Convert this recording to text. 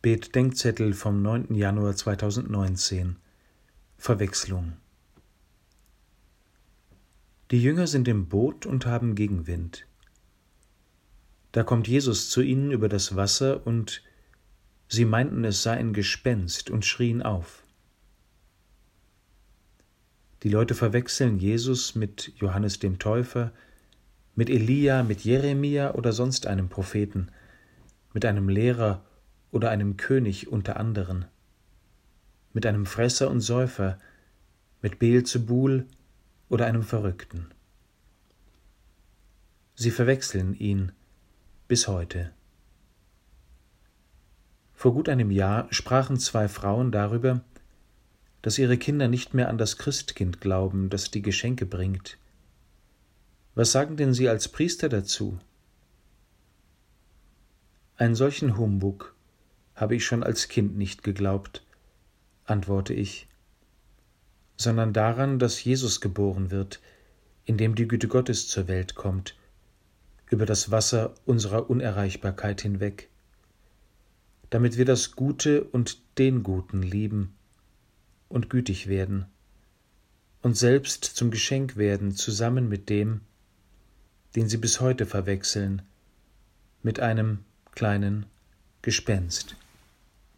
Bet-Denkzettel vom 9. Januar 2019 Verwechslung Die Jünger sind im Boot und haben Gegenwind. Da kommt Jesus zu ihnen über das Wasser und sie meinten, es sei ein Gespenst und schrien auf. Die Leute verwechseln Jesus mit Johannes dem Täufer, mit Elia, mit Jeremia oder sonst einem Propheten, mit einem Lehrer oder einem König unter anderen, mit einem Fresser und Säufer, mit Beelzebul oder einem Verrückten. Sie verwechseln ihn bis heute. Vor gut einem Jahr sprachen zwei Frauen darüber, dass ihre Kinder nicht mehr an das Christkind glauben, das die Geschenke bringt. Was sagen denn Sie als Priester dazu? Einen solchen Humbug habe ich schon als Kind nicht geglaubt, antworte ich, sondern daran, dass Jesus geboren wird, indem die Güte Gottes zur Welt kommt, über das Wasser unserer Unerreichbarkeit hinweg, damit wir das Gute und den Guten lieben und gütig werden und selbst zum Geschenk werden zusammen mit dem, den sie bis heute verwechseln, mit einem kleinen Gespenst.